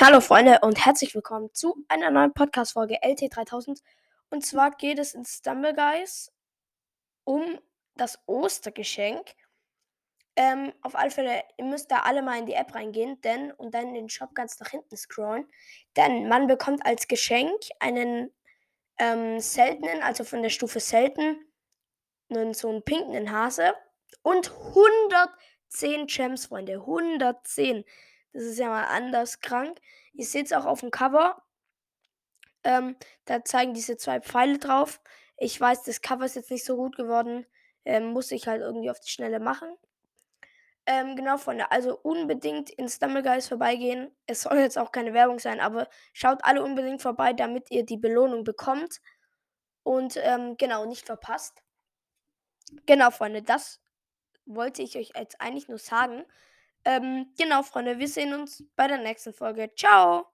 Hallo Freunde und herzlich willkommen zu einer neuen Podcast-Folge LT3000. Und zwar geht es in Stumble Guys um das Ostergeschenk. Ähm, auf alle Fälle, ihr müsst da alle mal in die App reingehen, denn und dann den Shop ganz nach hinten scrollen. Denn man bekommt als Geschenk einen ähm, seltenen, also von der Stufe selten, einen, so einen pinken Hase und 110 Gems, Freunde. 110. Das ist ja mal anders krank. Ihr seht es auch auf dem Cover. Ähm, da zeigen diese zwei Pfeile drauf. Ich weiß, das Cover ist jetzt nicht so gut geworden. Ähm, muss ich halt irgendwie auf die Schnelle machen. Ähm, genau, Freunde. Also unbedingt in Stumbleguys vorbeigehen. Es soll jetzt auch keine Werbung sein, aber schaut alle unbedingt vorbei, damit ihr die Belohnung bekommt. Und ähm, genau, nicht verpasst. Genau, Freunde, das wollte ich euch jetzt eigentlich nur sagen. Ähm, genau, Freunde, wir sehen uns bei der nächsten Folge. Ciao!